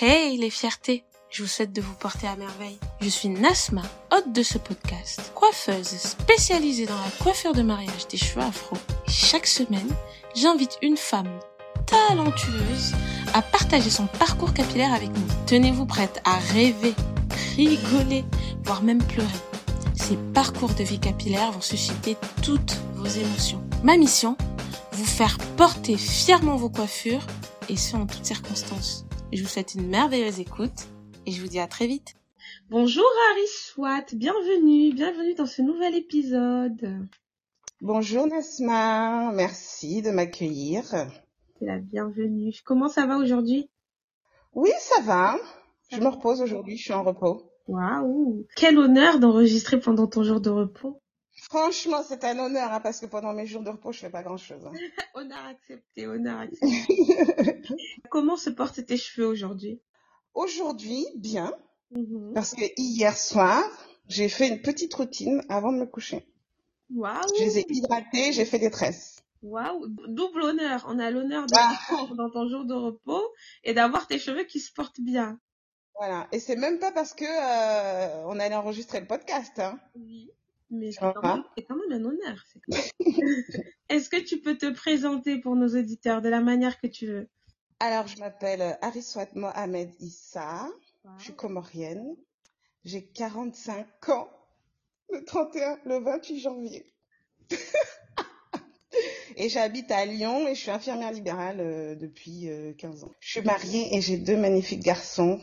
Hey les fiertés je vous souhaite de vous porter à merveille. Je suis Nasma, hôte de ce podcast, coiffeuse spécialisée dans la coiffure de mariage des cheveux afro. Chaque semaine, j'invite une femme talentueuse à partager son parcours capillaire avec nous. Tenez-vous prête à rêver, rigoler, voire même pleurer. Ces parcours de vie capillaire vont susciter toutes vos émotions. Ma mission, vous faire porter fièrement vos coiffures et ce en toutes circonstances. Je vous souhaite une merveilleuse écoute et je vous dis à très vite. Bonjour Harry Swat, bienvenue, bienvenue dans ce nouvel épisode. Bonjour Nasma, merci de m'accueillir. C'est la bienvenue. Comment ça va aujourd'hui? Oui, ça va. Je me repose aujourd'hui, je suis en repos. Waouh Quel honneur d'enregistrer pendant ton jour de repos. Franchement, c'est un honneur, hein, parce que pendant mes jours de repos, je fais pas grand-chose. Hein. honneur accepté, honneur accepté. Comment se portent tes cheveux aujourd'hui? Aujourd'hui, bien, mm-hmm. parce que hier soir, j'ai fait une petite routine avant de me coucher. Waouh Je les ai hydratés, j'ai fait des tresses. Waouh Double honneur. On a l'honneur d'être ah. dans ton jour de repos et d'avoir tes cheveux qui se portent bien. Voilà. Et c'est même pas parce que euh, on allait enregistrer le podcast. Hein. Oui. Mais c'est quand, même un honneur. Est-ce que tu peux te présenter pour nos auditeurs de la manière que tu veux? Alors, je m'appelle Ariswat Mohamed Issa. Je suis comorienne. J'ai 45 ans. Le 31, le 28 janvier. et j'habite à Lyon et je suis infirmière libérale euh, depuis 15 euh, ans. Je suis mariée et j'ai deux magnifiques garçons,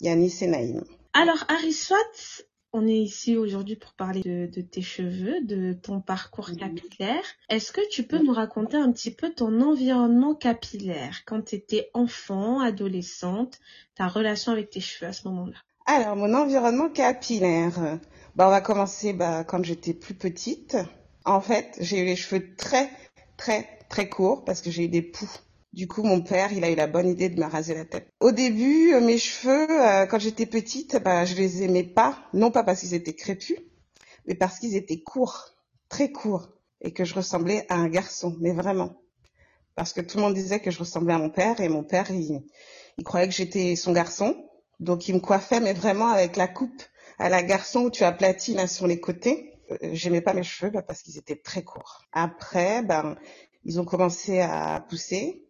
Yanis et Naïm. Alors, Ariswat, on est ici aujourd'hui pour parler de, tes cheveux, de ton parcours capillaire. Est-ce que tu peux nous raconter un petit peu ton environnement capillaire quand tu étais enfant, adolescente, ta relation avec tes cheveux à ce moment-là? Alors, mon environnement capillaire, bah, on va commencer bah, quand j'étais plus petite. En fait, j'ai eu les cheveux très, très, très courts parce que j'ai eu des poux du coup, mon père, il a eu la bonne idée de me raser la tête. Au début, euh, mes cheveux, euh, quand j'étais petite, bah, je les aimais pas, non pas parce qu'ils étaient crépus, mais parce qu'ils étaient courts, très courts, et que je ressemblais à un garçon, mais vraiment. Parce que tout le monde disait que je ressemblais à mon père, et mon père, il, croyait que j'étais son garçon, donc il me coiffait, mais vraiment avec la coupe à la garçon où tu aplatis là sur les côtés. Euh, j'aimais pas mes cheveux bah, parce qu'ils étaient très courts. Après, ben, ils ont commencé à pousser,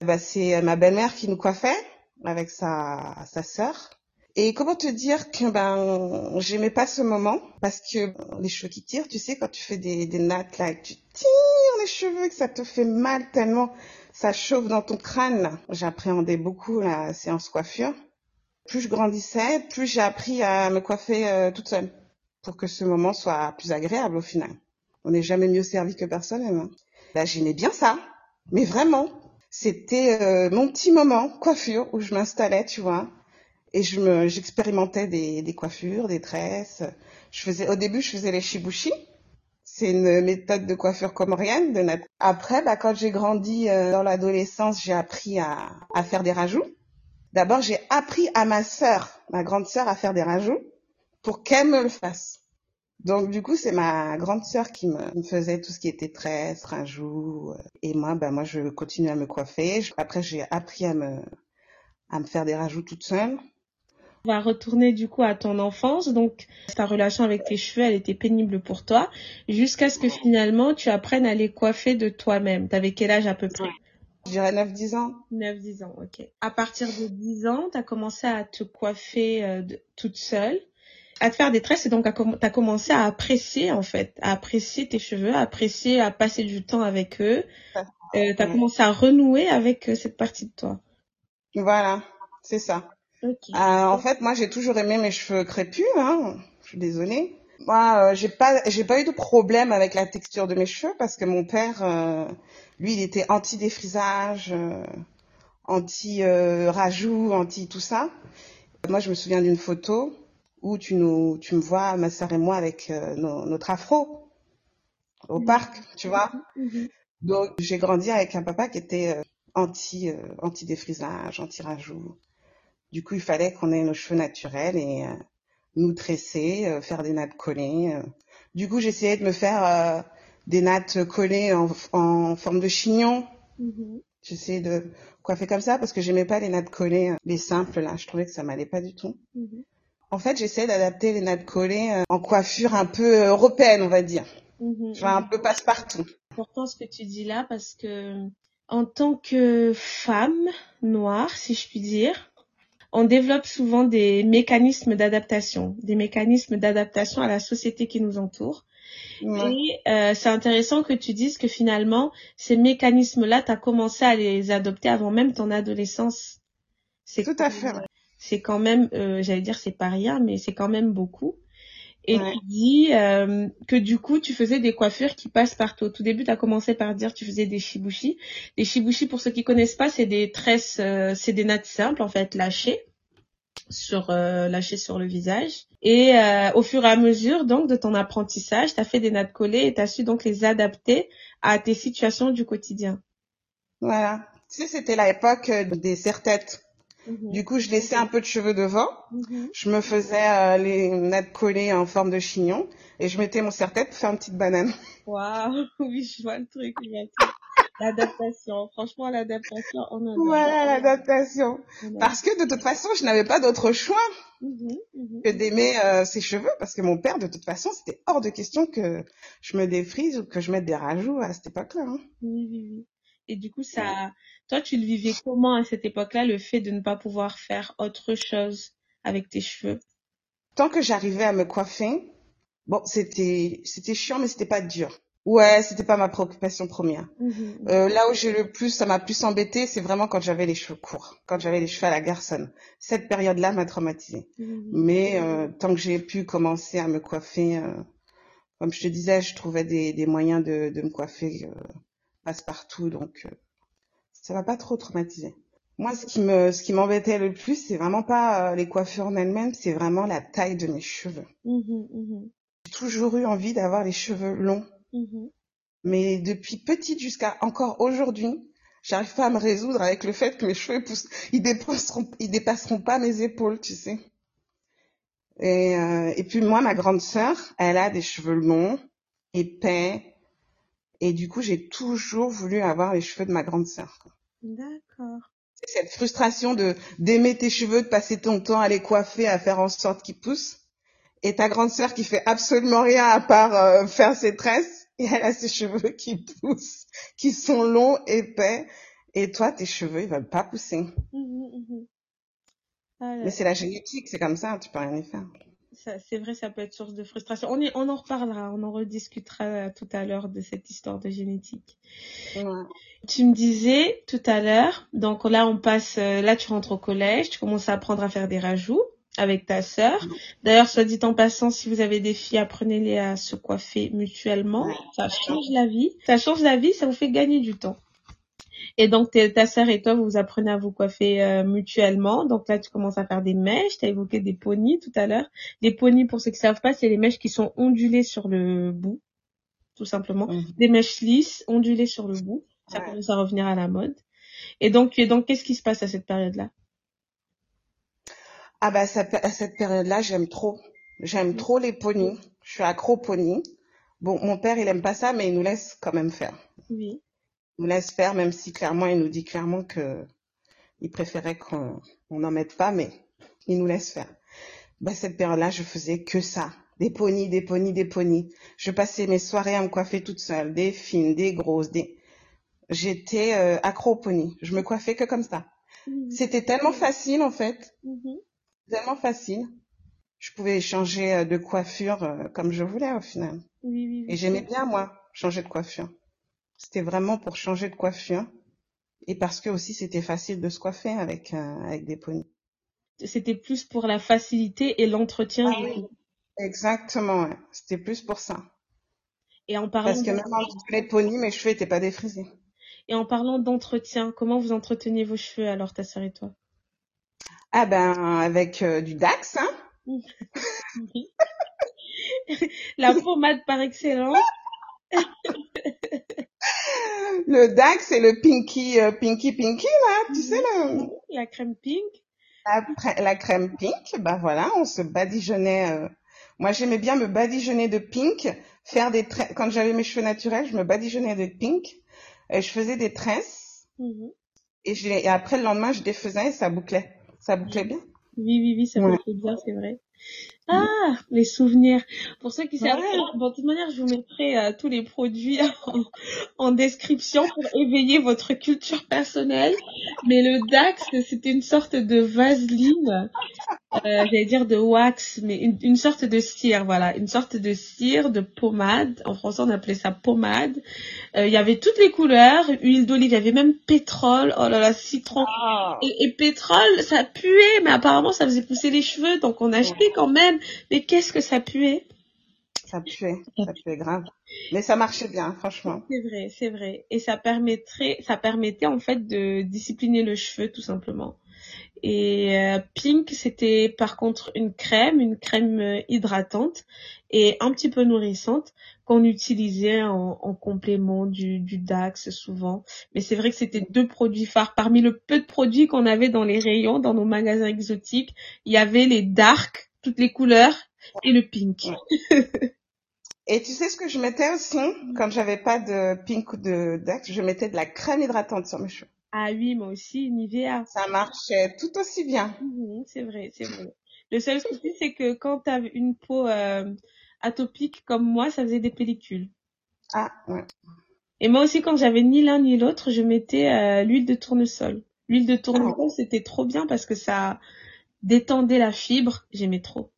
bah, c'est ma belle-mère qui nous coiffait avec sa, sa sœur. Et comment te dire que ben j'aimais pas ce moment? Parce que les cheveux qui tirent, tu sais quand tu fais des, des nattes là, et que tu tires les cheveux que ça te fait mal tellement ça chauffe dans ton crâne. J'appréhendais beaucoup la séance coiffure. Plus je grandissais, plus j'ai appris à me coiffer euh, toute seule pour que ce moment soit plus agréable au final. On n'est jamais mieux servi que personne. Hein. Là, j'aimais bien ça, mais vraiment. C'était euh, mon petit moment coiffure où je m'installais, tu vois, et je me j'expérimentais des, des coiffures, des tresses. Je faisais au début, je faisais les shibushi. C'est une méthode de coiffure comorienne. De Après, bah, quand j'ai grandi euh, dans l'adolescence, j'ai appris à, à faire des rajouts. D'abord, j'ai appris à ma sœur, ma grande sœur, à faire des rajouts pour qu'elle me le fasse. Donc du coup, c'est ma grande sœur qui me, faisait tout ce qui était tresse, rajout. Euh, et moi, ben moi, je continue à me coiffer. Après, j'ai appris à me à me faire des rajouts toute seule. On va retourner du coup à ton enfance. Donc ta relation avec tes cheveux, elle était pénible pour toi, jusqu'à ce que finalement tu apprennes à les coiffer de toi-même. T'avais quel âge à peu près? Je dirais 9-10 ans. 9-10 ans, ok. À partir de 10 ans, tu as commencé à te coiffer euh, toute seule à te faire des tresses et donc tu as commencé à apprécier en fait, à apprécier tes cheveux, à apprécier, à passer du temps avec eux. Euh, tu as commencé à renouer avec euh, cette partie de toi. Voilà, c'est ça. Euh, en fait, moi j'ai toujours aimé mes cheveux crépus, hein. Je suis désolée. Moi, euh, j'ai pas, j'ai pas eu de problème avec la texture de mes cheveux parce que mon père, lui, il était anti-défrisage, anti-rajout, anti tout ça. Moi, je me souviens d'une photo où tu nous, tu me vois, ma sœur et moi, avec euh, notre afro au mhm. parc, tu vois. Mhm. Donc j'ai grandi avec un papa qui était euh, anti, euh, anti défrisage, anti rajout. Du coup, il fallait qu'on ait nos cheveux naturels et nous tresser, faire des nattes collées. Du coup, j'essayais de me faire des nattes collées en, en forme de chignon. Mhm. J'essayais de coiffer comme ça parce que j'aimais pas les nattes collées, euh, les simples là. Je trouvais que ça m'allait pas du tout. Mhm. En fait, j'essayais d'adapter les nattes collées euh, en coiffure un peu euh, européenne, on va dire. Mhm. Genre un peu passe-partout. important ce que tu dis là parce que en tant que femme noire, si je puis dire, on développe souvent des mécanismes d'adaptation, des mécanismes d'adaptation à la société qui nous entoure. Ouais. Et euh, c'est intéressant que tu dises que finalement, ces mécanismes-là, tu as commencé à les adopter avant même ton adolescence. C'est Tout à fait. C'est quand même, euh, j'allais dire c'est pas rien, mais c'est quand même beaucoup. Et Ouais. tu dis euh, que du coup, tu faisais des coiffures qui passent partout. Au tout début, tu as commencé par dire que tu faisais des shibushi. Les shibushi, pour ceux qui connaissent pas, c'est des tresses, euh, c'est des nattes simples, en fait, lâchées sur euh, lâchées sur le visage. Et euh, au fur et à mesure donc de ton apprentissage, tu as fait des nattes collées et tu as su donc les adapter à tes situations du quotidien. Voilà. Tu sais, c'était l'époque euh, des serre-têtes. Mhm. Du coup, je laissais un peu de cheveux devant. Mhm. Je me faisais euh, les nattes collées en forme de chignon et je mettais mon serre-tête pour faire une petite banane. Waouh, oui, je vois le truc. L'adaptation, franchement, l'adaptation, on adore. Voilà l'adaptation. Parce que de toute façon, je n'avais pas d'autre choix mhm. que d'aimer euh, ses cheveux parce que mon père, de toute façon, c'était hors de question que je me défrise ou que je mette des rajouts à cette époque-là. hein. Oui, oui, oui. Et du coup, ça, toi, tu le vivais comment à cette époque-là, le fait de ne pas pouvoir faire autre chose avec tes cheveux? Tant que j'arrivais à me coiffer, bon, c'était c'était chiant, mais c'était pas dur. Ouais, c'était pas ma préoccupation première. Mhm, Euh, là où j'ai le plus, ça m'a plus embêté, c'est vraiment quand j'avais les cheveux courts, quand j'avais les cheveux à la garçonne. Cette période-là m'a traumatisée. mhm. Mais euh, tant que j'ai pu commencer à me coiffer, euh, comme je te disais, je trouvais des, des moyens de, de me coiffer euh, passe-partout, donc euh, ça m'a pas trop traumatisé. Moi, ce qui me, ce qui m'embêtait le plus, c'est vraiment pas euh, les coiffures en elles-mêmes, c'est vraiment la taille de mes cheveux. Mhm, mhm, J'ai toujours eu envie d'avoir les cheveux longs, mhm. mais depuis petite jusqu'à encore aujourd'hui, j'arrive pas à me résoudre avec le fait que mes cheveux poussent, ils dépasseront, ils dépasseront pas mes épaules, tu sais. Et, euh, et puis moi, ma grande sœur, elle a des cheveux longs, épais, et du coup, j'ai toujours voulu avoir les cheveux de ma grande sœur. D'accord. C'est Cette frustration de d'aimer tes cheveux, de passer ton temps à les coiffer, à faire en sorte qu'ils poussent, et ta grande sœur qui fait absolument rien à part euh, faire ses tresses, et elle a ses cheveux qui poussent, qui sont longs, épais, et toi, tes cheveux, ils veulent pas pousser. Mhm, mhm. Ah là Mais c'est la génétique, c'est comme ça, tu peux rien y faire. C'est vrai, ça peut être source de frustration. On, y, on en reparlera, on en rediscutera euh, tout à l'heure de cette histoire de génétique. Ouais. Tu me disais tout à l'heure, donc là on passe, euh, là tu rentres au collège, tu commences à apprendre à faire des rajouts avec ta sœur. D'ailleurs, soit dit en passant, si vous avez des filles, apprenez-les à se coiffer mutuellement. Ça change la vie. Ça change la vie, ça vous fait gagner du temps. Et donc ta sœur et toi, vous apprenez à vous coiffer euh, mutuellement. Donc là, tu commences à faire des mèches. Tu as évoqué des ponies tout à l'heure. Des ponies, pour ceux qui savent pas, c'est les mèches qui sont ondulées sur le bout, tout simplement. Mhm. Des mèches lisses, ondulées sur le bout. Ça Ouais. commence à revenir à la mode. Et donc, et donc qu'est-ce qui se passe à cette période-là? Ah bah ça- à cette période-là, j'aime trop. J'aime trop les ponies. Je suis accro aux ponies. Bon, mon père, il aime pas ça, mais il nous laisse quand même faire. Oui. Nous laisse faire, même si clairement, il nous dit clairement que il préférait qu'on on n'en mette pas, mais il nous laisse faire. Bah cette période-là, je faisais que ça. Des ponies, des ponies, des ponies. Je passais mes soirées à me coiffer toute seule. Des fines, des grosses, des... J'étais euh, accro aux ponies. Je me coiffais que comme ça. Mhm. C'était tellement facile, en fait. Mhm. tellement facile. Je pouvais changer euh, de coiffure euh, comme je voulais au final. Oui, oui, oui. Et j'aimais bien, moi, changer de coiffure. C'était vraiment pour changer de coiffure. Et parce que aussi, c'était facile de se coiffer avec, euh, avec des ponies. C'était plus pour la facilité et l'entretien. Ah oui. Exactement, ouais. C'était plus pour ça. Et en parlant Parce que même en les ponies, mes cheveux étaient pas défrisés. et en parlant d'entretien, comment vous entreteniez vos cheveux alors ta sœur et toi? Ah ben, avec euh, du Dax, hein. La pommade par excellence. Le Dax et le Pinky, euh, Pinky Pinky, là. Tu sais, le, La crème pink. la, crème pink, bah voilà, on se badigeonnait. euh, Moi, j'aimais bien me badigeonner de pink, faire des tresses. Quand j'avais mes cheveux naturels, je me badigeonnais de pink et je faisais des tresses Mhm. Et, et après, le lendemain, je défaisais et ça bouclait. Ça bouclait bien. Oui, oui, oui, ça bouclait bien, c'est vrai. Ah, les souvenirs. Pour ceux qui savent, de toute manière, je vous mettrai euh, tous les produits en, description pour éveiller votre culture personnelle. Mais le Dax, c'était une sorte de vaseline, euh, j'allais dire de wax, mais une, sorte de cire, voilà, une sorte de cire, de pommade. En français, on appelait ça pommade. Euh, il y avait toutes les couleurs, huile d'olive, il y avait même pétrole, oh là là, citron. Ah. Et, et, pétrole, ça puait, mais apparemment, ça faisait pousser les cheveux, donc on achetait quand même mais qu'est-ce que ça puait? Ça puait, ça puait grave. Mais ça marchait bien, franchement. C'est vrai, c'est vrai. Et ça permettrait, ça permettait en fait de discipliner le cheveu tout simplement. Et euh, Pink, c'était par contre une crème, une crème euh, hydratante et un petit peu nourrissante qu'on utilisait en, complément du, du, Dax souvent. Mais c'est vrai que c'était deux produits phares. Parmi le peu de produits qu'on avait dans les rayons, dans nos magasins exotiques, il y avait les Dark toutes les couleurs et le pink. et tu sais ce que je mettais aussi quand j'avais pas de pink ou de dax, je mettais de la crème hydratante sur mes cheveux. Ah oui, moi aussi, Nivea. Ça marchait tout aussi bien. Mhm, c'est vrai, c'est vrai. Le seul souci, c'est que quand tu as une peau euh, atopique comme moi, ça faisait des pellicules. Ah, ouais. Et moi aussi, quand j'avais ni l'un ni l'autre, je mettais euh, l'huile de tournesol. L'huile de tournesol, ah. c'était trop bien parce que ça, Détendez la fibre, j'aimais trop.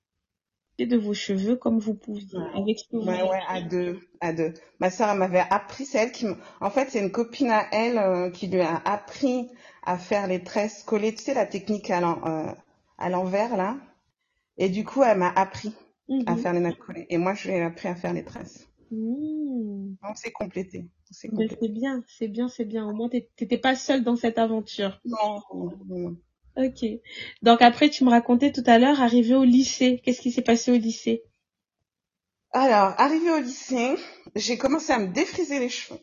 de vos cheveux comme vous pouviez. Avec ouais, ouais, à deux, à deux. Ma sœur m'avait appris, c'est elle qui, en fait, c'est une copine à elle euh, qui lui a appris à faire les tresses collées, tu sais, la technique à euh, l'envers là. Et du coup, elle m'a appris à mhm. faire les nattes collées. Et moi, je lui ai appris à faire les tresses. Mmh. On s'est complété. C'est bien, c'est bien, c'est bien. Au moins, t'étais pas seule dans cette aventure. Non, non, non. Ok. Donc après, tu me racontais tout à l'heure, arrivé au lycée. Qu'est-ce qui s'est passé au lycée? Alors, arrivé au lycée, j'ai commencé à me défriser les cheveux.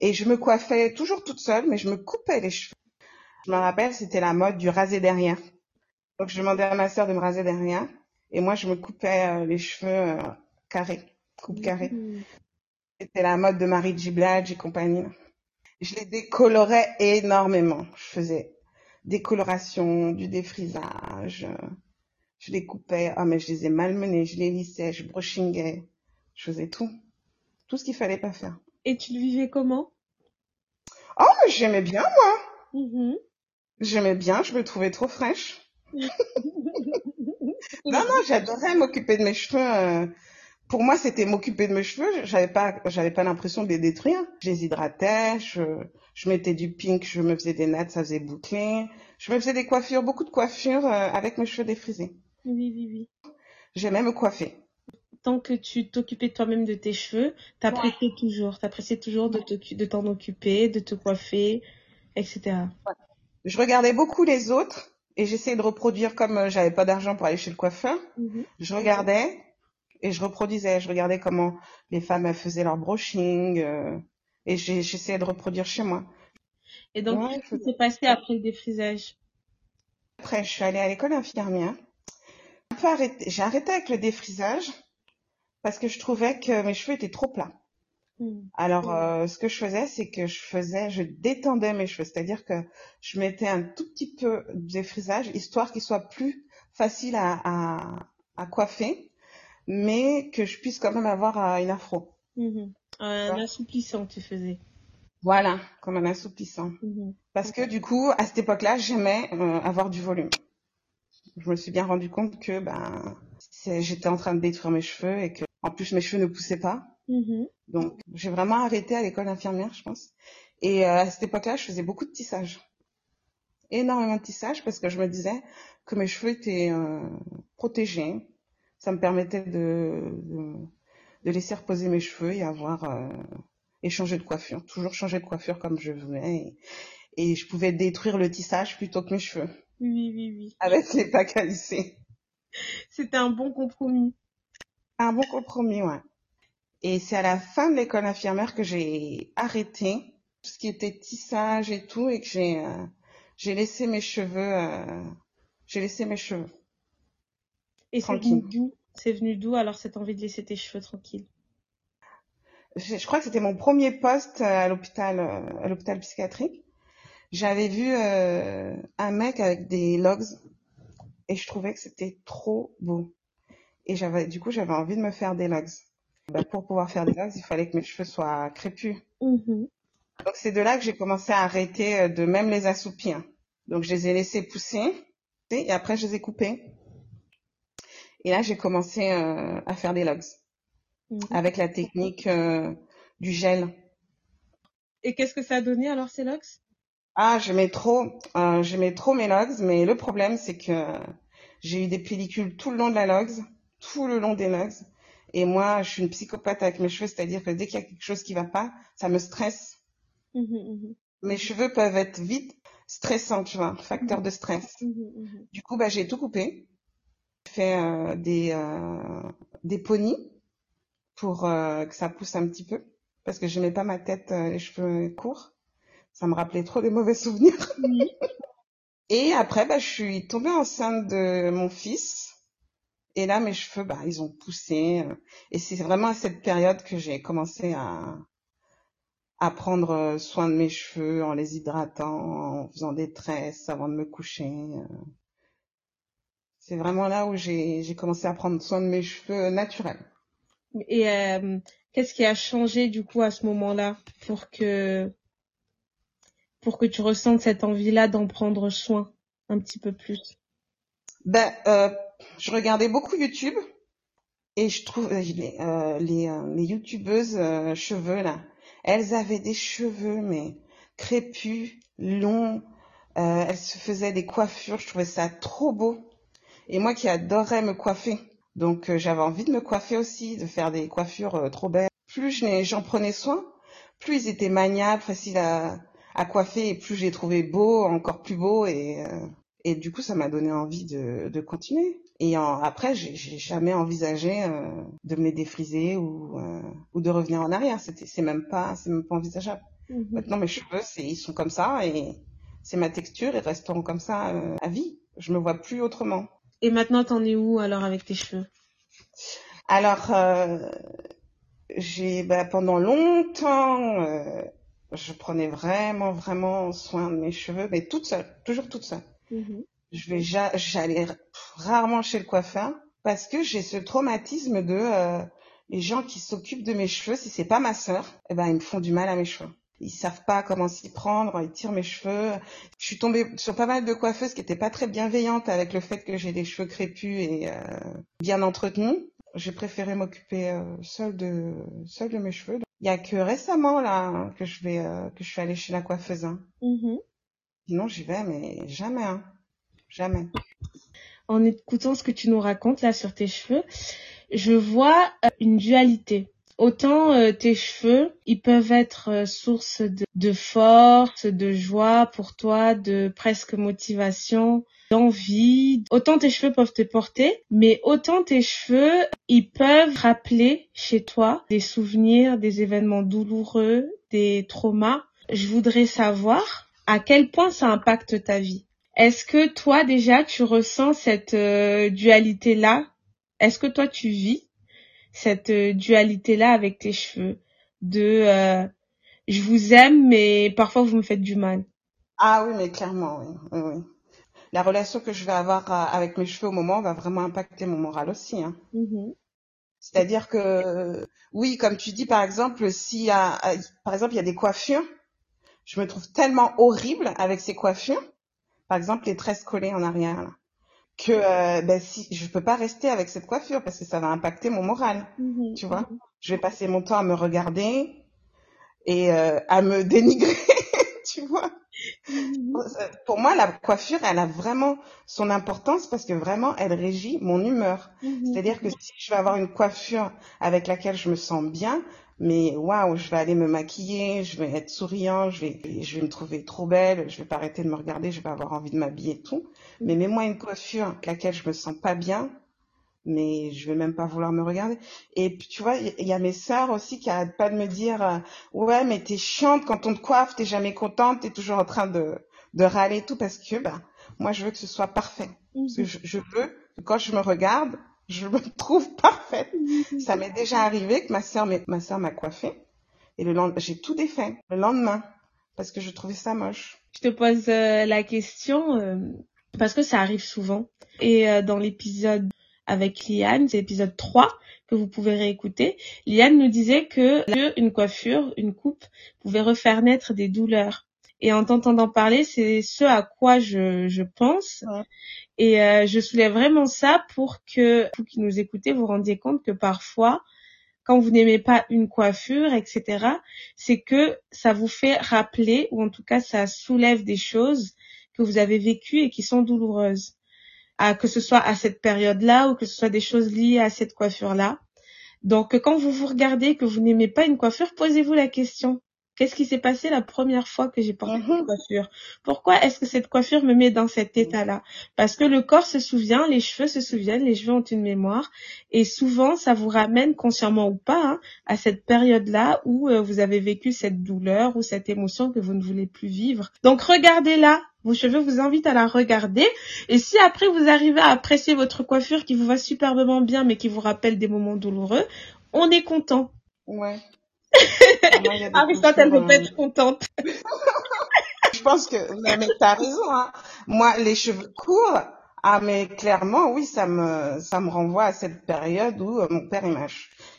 Et je me coiffais toujours toute seule, mais je me coupais les cheveux. Je me rappelle, c'était la mode du raser derrière. Donc je demandais à ma sœur de me raser derrière. Et moi, je me coupais euh, les cheveux euh, carrés, coupe carrée. Mmh. C'était la mode de Marie Gibladge et compagnie. Je les décolorais énormément. Je faisais décoloration, du défrisage. Je les coupais, ah mais je les ai malmenés, je les lissais, je brushingais, je faisais tout. Tout ce qu'il fallait pas faire. Et tu le vivais comment? Oh, j'aimais bien moi. Mm-hmm. J'aimais bien, je me trouvais trop fraîche. non, non, j'adorais m'occuper de mes cheveux. Euh, pour moi, c'était m'occuper de mes cheveux. J'avais pas, j'avais pas l'impression de les détruire. Je les hydratais, je, je mettais du pink, je me faisais des nattes, ça faisait boucler. Je me faisais des coiffures, beaucoup de coiffures euh, avec mes cheveux défrisés. Oui, oui, oui. J'aimais me coiffer. Tant que tu t'occupais toi-même de tes cheveux, t'appréciais toujours, t'appréciais toujours de de t'en occuper, de te coiffer, etc. Je regardais beaucoup les autres et j'essayais de reproduire comme euh, j'avais pas d'argent pour aller chez le coiffeur. Mhm. Je regardais et je reproduisais. Je regardais comment les femmes faisaient leur brushing euh, et j'essayais de reproduire chez moi. Et donc, qu'est-ce qui s'est passé après le défrisage? Après, je suis allée à l'école infirmière. J'ai arrêté avec le défrisage parce que je trouvais que mes cheveux étaient trop plats. Hmm. Alors, euh, ce que je faisais, c'est que je faisais, je détendais mes cheveux, c'est-à-dire que je mettais un tout petit peu de défrisage, histoire qu'il soit plus facile à, à, à coiffer mais que je puisse quand même avoir euh, une afro. Mhm. Un assouplissant, tu faisais. Voilà, comme un assouplissant. Mhm. Parce que du coup, à cette époque-là, j'aimais euh, avoir du volume. Je me suis bien rendu compte que ben j'étais en train de détruire mes cheveux et que en plus mes cheveux ne poussaient pas. Mhm. Donc j'ai vraiment arrêté à l'école infirmière, je pense. Et euh, à cette époque-là, je faisais beaucoup de tissage. Énormément de tissage parce que je me disais que mes cheveux étaient protégés, ça me permettait de, de, laisser reposer mes cheveux et avoir euh, et changer de coiffure, toujours changer de coiffure comme je voulais et, je pouvais détruire le tissage plutôt que mes cheveux. Oui, oui, oui. Avec les packs à lisser. C'était un bon compromis. Un bon compromis, ouais. Et c'est à la fin de l'école infirmière que j'ai arrêté tout ce qui était tissage et tout et que j'ai euh, j'ai laissé mes cheveux euh, j'ai laissé mes cheveux. Et c'est d'où C'est venu d'où alors cette envie de laisser tes cheveux tranquilles? Je crois que c'était mon premier poste à l'hôpital, euh, à l'hôpital psychiatrique. J'avais vu euh, un mec avec des logs et je trouvais que c'était trop beau. Et j'avais, du coup, j'avais envie de me faire des logs. Ben, pour pouvoir faire des logs, il fallait que mes cheveux soient crépus. Mhm. Donc c'est de là que j'ai commencé à arrêter euh, de même les assoupir. Donc je les ai laissés pousser et après je les ai coupés. Et là j'ai commencé euh, à faire des logs Mhm. avec la technique euh, du gel. Et qu'est-ce que ça a donné alors ces locks Ah, j'aimais trop, euh, j'aimais trop mes logs, mais le problème c'est que j'ai eu des pellicules tout le long de la logs, tout le long des logs. Et moi, je suis une psychopathe avec mes cheveux, c'est-à-dire que dès qu'il y a quelque chose qui va pas, ça me stresse. Mhm, mhm, Mes cheveux peuvent être vite stressants, tu vois, facteur de stress. Du coup, bah, j'ai tout coupé. Fait euh, des, euh, des ponis pour euh, que ça pousse un petit peu. Parce que j'aimais pas ma tête, euh, les cheveux courts. Ça me rappelait trop des mauvais souvenirs. Oui. Et après, bah, je suis tombée enceinte de mon fils. Et là, mes cheveux, bah, ils ont poussé. Et c'est vraiment à cette période que j'ai commencé à, à prendre soin de mes cheveux en les hydratant, en faisant des tresses avant de me coucher. C'est vraiment là où j'ai commencé à prendre soin de mes cheveux naturels. Et euh, qu'est-ce qui a changé du coup à ce moment-là pour que pour que tu ressentes cette envie-là d'en prendre soin un petit peu plus? Ben, euh, je regardais beaucoup YouTube et je trouve euh, les euh, les, euh, les youtubeuses euh, cheveux là, elles avaient des cheveux mais crépus, longs. Euh, elles se faisaient des coiffures, je trouvais ça trop beau. Et moi qui adorais me coiffer, donc euh, j'avais envie de me coiffer aussi, de faire des coiffures euh, trop belles. Plus je j'en prenais soin, plus ils étaient maniables, faciles à, à coiffer, et plus je les trouvais beaux, encore plus beaux, et, euh, et du coup ça m'a donné envie de, de continuer. Et en- après, j'ai j'ai jamais envisagé euh, de me les défriser ou, euh, ou de revenir en arrière. C'était, c'est même pas, c'est même pas envisageable. Mhm. Maintenant, mes cheveux, ils sont comme ça et c'est ma texture, ils resteront comme ça à vie. Je me vois plus autrement. Et maintenant, t'en es où alors avec tes cheveux? Alors, euh, j'ai bah, pendant longtemps, euh, je prenais vraiment, vraiment soin de mes cheveux, mais toute seule, toujours toute seule. Mhm. Je vais, ja- j'allais rarement chez le coiffeur parce que j'ai ce traumatisme de euh, les gens qui s'occupent de mes cheveux. Si c'est pas ma sœur, eh ben ils me font du mal à mes cheveux. Ils savent pas comment s'y prendre, ils tirent mes cheveux. Je suis tombée sur pas mal de coiffeuses qui étaient pas très bienveillantes avec le fait que j'ai des cheveux crépus et euh, bien entretenus. J'ai préféré m'occuper euh, seule de seule de mes cheveux. Il y a que récemment là que je vais euh, que je suis allée chez la coiffeuse. hein. Mhm. Sinon j'y vais mais jamais hein. Jamais. En écoutant ce que tu nous racontes là sur tes cheveux, je vois euh, une dualité. Autant euh, tes cheveux, ils peuvent être euh, source de, de force, de joie pour toi, de presque motivation, d'envie. Autant tes cheveux peuvent te porter, mais autant tes cheveux, ils peuvent rappeler chez toi des souvenirs, des événements douloureux, des traumas. Je voudrais savoir à quel point ça impacte ta vie. Est-ce que toi déjà tu ressens cette euh, dualité-là? Est-ce que toi tu vis cette euh, dualité-là avec tes cheveux de euh, je vous aime mais parfois vous me faites du mal. Ah oui, mais clairement, oui. oui, oui. La relation que je vais avoir euh, avec mes cheveux au moment va vraiment impacter mon moral aussi. Hein. Mhm. C'est-à-dire que, oui, comme tu dis, par exemple, s'il y a, euh, par exemple, il y a des coiffures, je me trouve tellement horrible avec ces coiffures, par exemple les tresses collées en arrière, là, que euh, ben, si, je peux pas rester avec cette coiffure parce que ça va impacter mon moral, Mhm. tu vois. Je vais passer mon temps à me regarder et euh, à me dénigrer, tu vois. Mhm. Pour moi, la coiffure, elle a vraiment son importance parce que vraiment, elle régit mon humeur. Mhm. C'est-à-dire que si je vais avoir une coiffure avec laquelle je me sens bien, mais waouh, je vais aller me maquiller, je vais être souriant, je vais, je vais me trouver trop belle, je vais pas arrêter de me regarder, je vais avoir envie de m'habiller et tout. Mais mets-moi une coiffure avec laquelle je me sens pas bien, mais je vais même pas vouloir me regarder. Et puis, tu vois, il y, a mes sœurs aussi qui arrêtent pas de me dire, euh, ouais, mais t'es chiante quand on te coiffe, t'es jamais contente, t'es toujours en train de, de râler et tout parce que, bah, moi, je veux que ce soit parfait. Parce que je, je veux que quand je me regarde, je me trouve parfaite. Ça m'est déjà arrivé que ma sœur, m'ait- ma sœur m'a coiffée Et le lendemain, j'ai tout défait le lendemain parce que je trouvais ça moche. Je te pose euh, la question euh, parce que ça arrive souvent. Et euh, dans l'épisode avec Liane, c'est l'épisode 3 que vous pouvez réécouter, Liane nous disait que une coiffure, une coupe pouvait refaire naître des douleurs. Et en t'entendant parler, c'est ce à quoi je, je pense. Et je soulève vraiment ça pour que vous qui nous écoutez vous rendiez compte que parfois, quand vous n'aimez pas une coiffure, etc., c'est que ça vous fait rappeler, ou en tout cas ça soulève des choses que vous avez vécues et qui sont douloureuses. Que ce soit à cette période-là ou que ce soit des choses liées à cette coiffure-là. Donc quand vous vous regardez que vous n'aimez pas une coiffure, posez-vous la question. Qu'est-ce qui s'est passé la première fois que j'ai porté une mhm. coiffure? Pourquoi est-ce que cette coiffure me met dans cet état-là? Parce que le corps se souvient, les cheveux se souviennent, les cheveux ont une mémoire, et souvent ça vous ramène consciemment ou pas hein, à cette période-là où euh, vous avez vécu cette douleur ou cette émotion que vous ne voulez plus vivre. Donc regardez-la, vos cheveux vous invitent à la regarder. Et si après vous arrivez à apprécier votre coiffure qui vous va superbement bien mais qui vous rappelle des moments douloureux, on est content. Ouais. Aristote, elle veut pas être contente. je pense que, mais t'as raison, hein. Moi, les cheveux courts, ah, mais clairement, oui, ça me, ça me renvoie à cette période où euh, mon père, il m'a,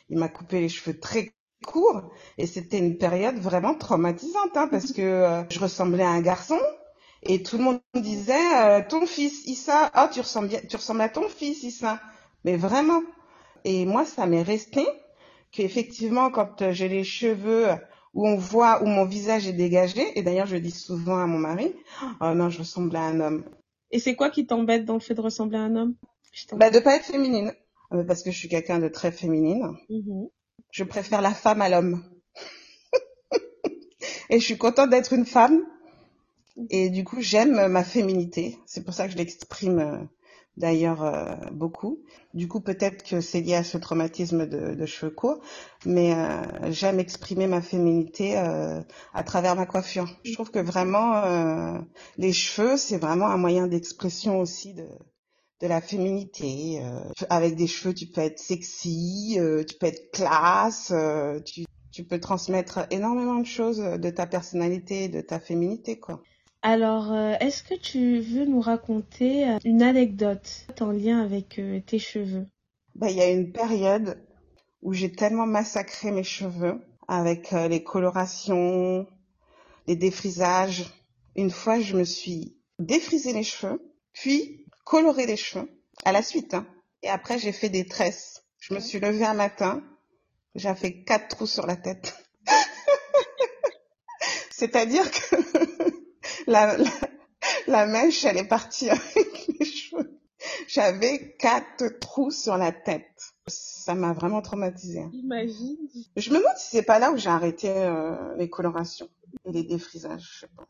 il m'a coupé les cheveux très courts et c'était une période vraiment traumatisante, hein, parce que euh, je ressemblais à un garçon et tout le monde me disait, euh, ton fils, Issa, oh, tu ressembles, tu ressembles à ton fils, Issa. Mais vraiment. Et moi, ça m'est resté qu'effectivement, quand euh, j'ai les cheveux où on voit où mon visage est dégagé, et d'ailleurs je dis souvent à mon mari, oh non, je ressemble à un homme. Et c'est quoi qui t'embête dans le fait de ressembler à un homme? Bah, De pas être féminine, euh, parce que je suis quelqu'un de très féminine. Mm-hmm. Je préfère la femme à l'homme. et je suis contente d'être une femme. Et du coup, j'aime ma féminité. C'est pour ça que je l'exprime euh, d'ailleurs euh, beaucoup. Du coup, peut-être que c'est lié à ce traumatisme de, de cheveux courts, mais euh, j'aime exprimer ma féminité euh, à travers ma coiffure. Je trouve que vraiment, les cheveux, c'est vraiment un moyen d'expression aussi de, de la féminité. avec des cheveux, tu peux être sexy, tu peux être classe, tu, tu peux transmettre énormément de choses de ta personnalité, de ta féminité, quoi. Alors, euh, est-ce que tu veux nous raconter euh, une anecdote en lien avec euh, tes cheveux? Bah, Il y a une période où j'ai tellement massacré mes cheveux avec les colorations, les défrisages. Une fois, je me suis défrisé les cheveux, puis coloré les cheveux à la suite. Hein. Et après, j'ai fait des tresses. Je me suis levée un matin, j'ai fait quatre trous sur la tête. C'est-à-dire que la, la, mèche, elle est partie avec les cheveux. J'avais quatre trous sur la tête. Ça m'a vraiment traumatisée. Imagine. Je me demande si c'est pas là où j'ai arrêté euh, les colorations et les défrisages. Je sais pas.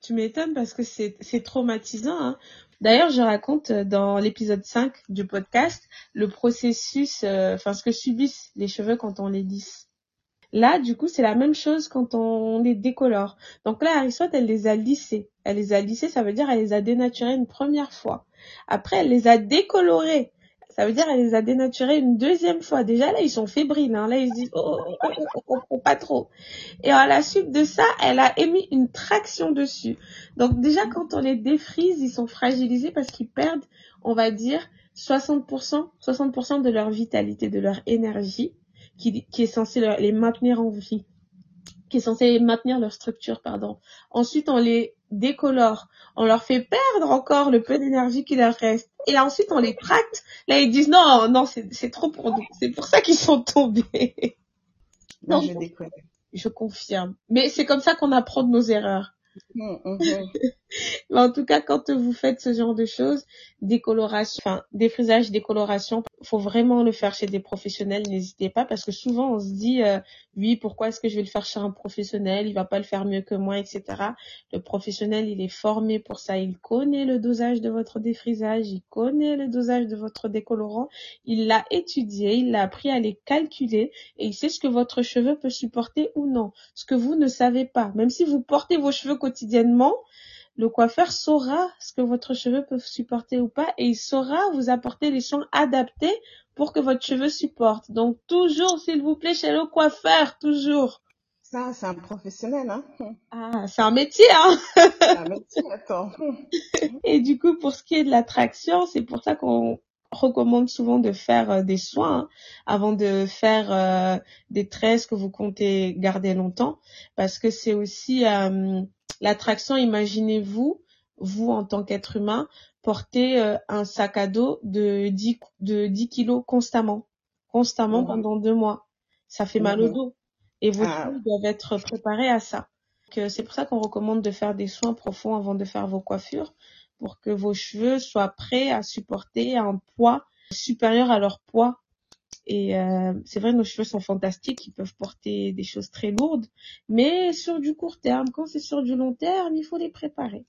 Tu m'étonnes parce que c'est traumatisant. Hein. D'ailleurs, je raconte euh, dans l'épisode 5 du podcast le processus, euh, enfin ce que subissent les cheveux quand on les lisse. Là, du coup, c'est la même chose quand on les décolore. Donc là, Aristote, elle les a lissés. Elle les a lissés, ça veut dire elle les a dénaturés une première fois. Après, elle les a décolorés. Ça veut dire elle les a dénaturés une deuxième fois. Déjà là, ils sont fébriles. Hein. Là, ils se disent oh, oh, oh, oh, pas trop. Et à la suite de ça, elle a émis une traction dessus. Donc déjà, quand on les défrise, ils sont fragilisés parce qu'ils perdent, on va dire, 60%, 60% de leur vitalité, de leur énergie qui, qui est censé les maintenir en vie, qui est censé maintenir leur structure, pardon. Ensuite, on les décolore, on leur fait perdre encore le peu d'énergie qui leur reste. Et là, ensuite, on les tracte. Là, ils disent non, non, c'est trop pour nous. C'est pour ça qu'ils sont tombés. non, je déconne. Je confirme. Mais c'est comme ça qu'on apprend de nos erreurs. Mmh, mmh, mmh. Mais en tout cas, quand vous faites ce genre de choses, décoloration, enfin, défrisage, décoloration, faut vraiment le faire chez des professionnels, n'hésitez pas, parce que souvent on se dit, euh, oui, pourquoi est-ce que je vais le faire chez un professionnel, il va pas le faire mieux que moi, etc. Le professionnel, il est formé pour ça, il connaît le dosage de votre défrisage, il connaît le dosage de votre décolorant, il l'a étudié, il l'a appris à les calculer, et il sait ce que votre cheveu peut supporter ou non, ce que vous ne savez pas. Même si vous portez vos cheveux quotidiennement, le coiffeur saura ce que votre cheveu peut supporter ou pas et il saura vous apporter les soins adaptés pour que votre cheveu supporte. Donc toujours, s'il vous plaît, chez le coiffeur, toujours. ça, c'est un professionnel, hein. Ah, c'est un métier, hein. C'est un métier, attends. Et du coup, pour ce qui est de l'attraction, c'est pour ça qu'on recommande souvent de faire euh, des soins hein, avant de faire euh, des tresses que vous comptez garder longtemps, parce que c'est aussi euh, l'attraction. Imaginez-vous, vous en tant qu'être humain, porter euh, un sac à dos de 10, de 10 kilos constamment, constamment pendant deux mois. Ça fait mal au dos. Et vos Ah. cheveux doivent être préparés à ça. Euh, C'est pour ça qu'on recommande de faire des soins profonds avant de faire vos coiffures, pour que vos cheveux soient prêts à supporter un poids supérieur à leur poids. Et euh, c'est vrai, nos cheveux sont fantastiques, ils peuvent porter des choses très lourdes, mais sur du court terme, quand c'est sur du long terme, il faut les préparer.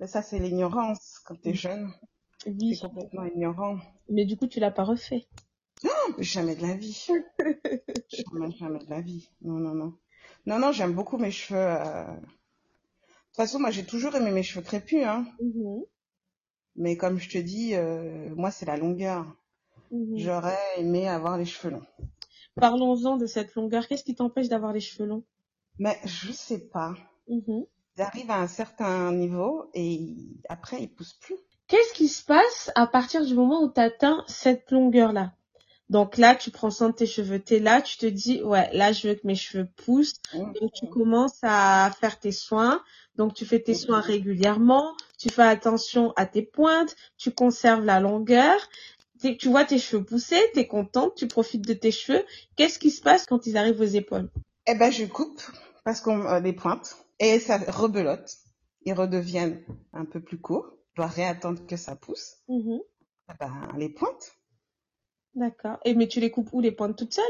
Mais ça, c'est l'ignorance. Quand t'es jeune, Oui, t'es complètement ignorant. mais du coup, tu l'as pas refait. Jamais de la vie. jamais, jamais de la vie. Non, non, non. Non, non, j'aime beaucoup mes cheveux. euh. De toute façon, moi, j'ai toujours aimé mes cheveux crépus, hein. Mhm, Mais comme je te dis, euh, moi, c'est la longueur. Mhm. J'aurais aimé avoir les cheveux longs. Parlons-en de cette longueur. Qu'est-ce qui t'empêche d'avoir les cheveux longs? Mais je sais pas. Mhm. Ils arrivent à un certain niveau et après, ils poussent plus. Qu'est-ce qui se passe à partir du moment où tu atteins cette longueur-là? Donc là, tu prends soin de tes cheveux. T'es là, tu te dis, ouais, là, je veux que mes cheveux poussent. Donc tu commences à faire tes soins. Donc tu fais tes soins régulièrement. Tu fais attention à tes pointes. Tu conserves la longueur. Tu vois tes cheveux pousser. T'es contente. Tu profites de tes cheveux. Qu'est-ce qui se passe quand ils arrivent aux épaules? Eh ben, je coupe parce qu'on euh, les pointe et ça rebelote. Ils redeviennent un peu plus courts. Je dois réattendre que ça pousse. Mhm. Eh ben, les pointes. D'accord. Et mais tu les coupes où les pointes toutes seules?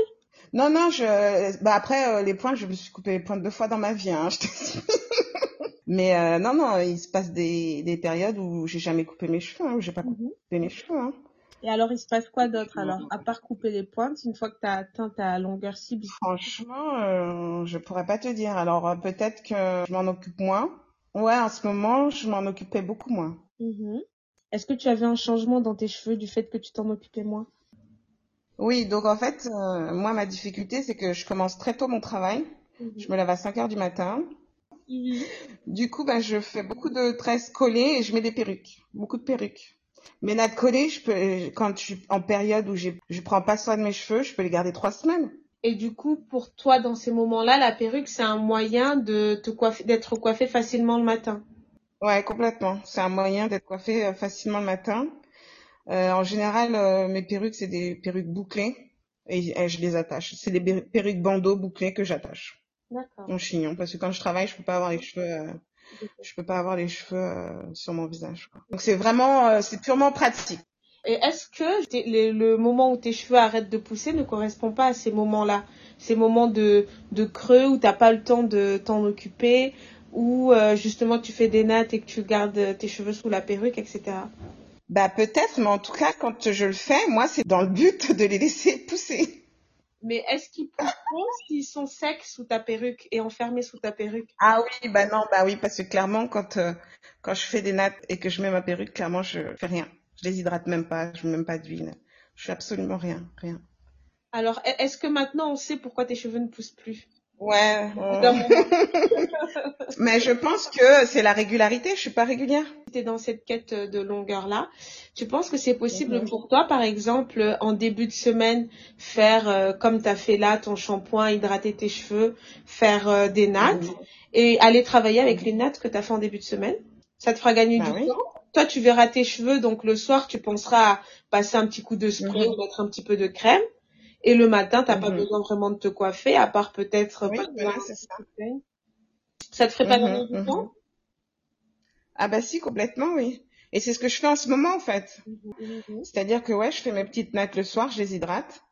Non, non, je, bah après, euh, les pointes, je me suis coupé les pointes deux fois dans ma vie, hein, je. Mais euh, non, non, il se passe des, des périodes où j'ai jamais coupé mes cheveux, hein, où j'ai pas coupé mes cheveux. Hein. Et alors, il se passe quoi d'autre alors À part couper les pointes, une fois que tu as atteint ta longueur cible? Franchement, euh, je pourrais pas te dire. Alors euh, peut-être que je m'en occupe moins. Ouais, en ce moment, je m'en occupais beaucoup moins. Mhm. Est-ce que tu avais un changement dans tes cheveux du fait que tu t'en occupais moins? Oui, donc en fait, euh, moi, ma difficulté, c'est que je commence très tôt mon travail. Je me lève à 5 heures du matin. Du coup, ben, je fais beaucoup de tresses collées et je mets des perruques. Beaucoup de perruques. Mes nattes collées, je peux, quand je suis en période où je prends pas soin de mes cheveux, je peux les garder trois semaines. Et du coup, pour toi, dans ces moments-là, la perruque, c'est un moyen de te coiffer, d'être coiffé facilement le matin? Ouais, complètement. C'est un moyen d'être coiffé euh, facilement le matin. Euh, en général, euh, mes perruques, c'est des perruques bouclées et, et je les attache. C'est des per- perruques bandeaux bouclées que j'attache D'accord. en chignon parce que quand je travaille, je peux pas avoir les cheveux, euh, je peux pas avoir les cheveux euh, sur mon visage. Donc c'est vraiment, euh, c'est purement pratique. Et est-ce que le, moment où tes cheveux arrêtent de pousser ne correspond pas à ces moments-là? Ces moments de, de creux où t'as pas le temps de t'en occuper, où euh, justement tu fais des nattes et que tu gardes tes cheveux sous la perruque, etc. Bah peut-être, mais en tout cas, quand je le fais, moi, c'est dans le but de les laisser pousser. Mais est-ce qu'ils pousseront s'ils sont secs sous ta perruque et enfermés sous ta perruque? Ah oui, bah non, bah oui, parce que clairement, quand euh, quand je fais des nattes et que je mets ma perruque, clairement, je fais rien. Je les hydrate même pas, je mets même pas d'huile. Je fais absolument rien, rien. Alors, e- est-ce que maintenant on sait pourquoi tes cheveux ne poussent plus? Ouais. On- Mais je pense que c'est la régularité. Je suis pas régulière. tu es dans cette quête de longueur-là. Tu penses que c'est possible Mhm. pour toi, par exemple, en début de semaine, faire euh, comme tu as fait là, ton shampoing, hydrater tes cheveux, faire euh, des nattes Mhm. et aller travailler avec les nattes que tu as fait en début de semaine? Ça te fera gagner Bah du oui. temps. Toi, tu verras tes cheveux, donc le soir, tu penseras à passer un petit coup de spray Mhm. ou mettre un petit peu de crème. Et le matin, t'as pas Mhm. besoin vraiment de te coiffer, à part peut-être Oui, voilà, c'est ça. Ça te ferait pas Mhm, gagner du mhm. temps? Ah bah si, complètement, oui. Et c'est ce que je fais en ce moment, en fait. C'est-à-dire que ouais, je fais mes petites nattes le soir, je les hydrate.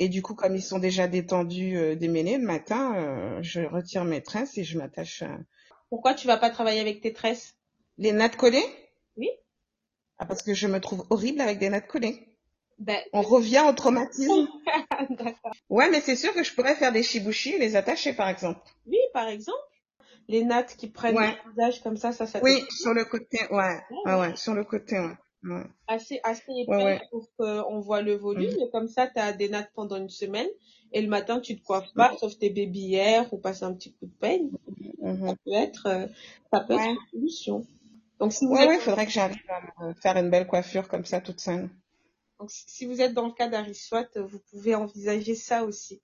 Et du coup, comme ils sont déjà détendus, euh, démêlés le matin, euh, je retire mes tresses et je m'attache à... Pourquoi tu vas pas travailler avec tes tresses? Les nattes collées? Oui. Ah, parce que je me trouve horrible avec des nattes collées. Ben, On revient au traumatisme. Ouais, mais c'est sûr que je pourrais faire des shibushi et les attacher, par exemple. Oui, par exemple, les nattes qui prennent Ouais. le visage comme ça, ça, ça Oui, sur le côté, ouais. Ouais, ouais, sur le côté, ouais. Ouais. assez, assez épais pour qu'on voit le volume. Et comme ça, tu as des nattes pendant une semaine. Et le matin, tu te coiffes pas, sauf tes babyères ou passer un petit coup de peigne. Mhm. Ça peut être, euh, ça peut être une solution. Donc, si vous Ouais, êtes, ouais, faudrait que j'arrive à me faire une belle coiffure comme ça toute seule. Donc, si vous êtes dans le cas d'Ariswat, euh, vous pouvez envisager ça aussi.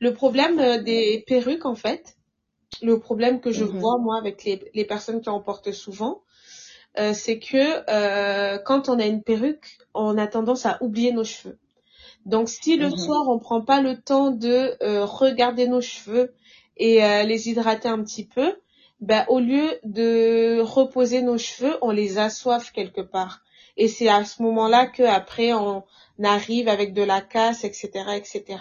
Le problème euh, des perruques, en fait, le problème que je Mhm. vois, moi, avec les, les personnes qui en portent souvent, euh, c'est que euh, quand on a une perruque, on a tendance à oublier nos cheveux. Donc si le Mhm. soir on prend pas le temps de euh, regarder nos cheveux et euh, les hydrater un petit peu, ben au lieu de reposer nos cheveux, on les assoiffe quelque part. Et c'est à ce moment-là que après on arrive avec de la casse, etc., etc.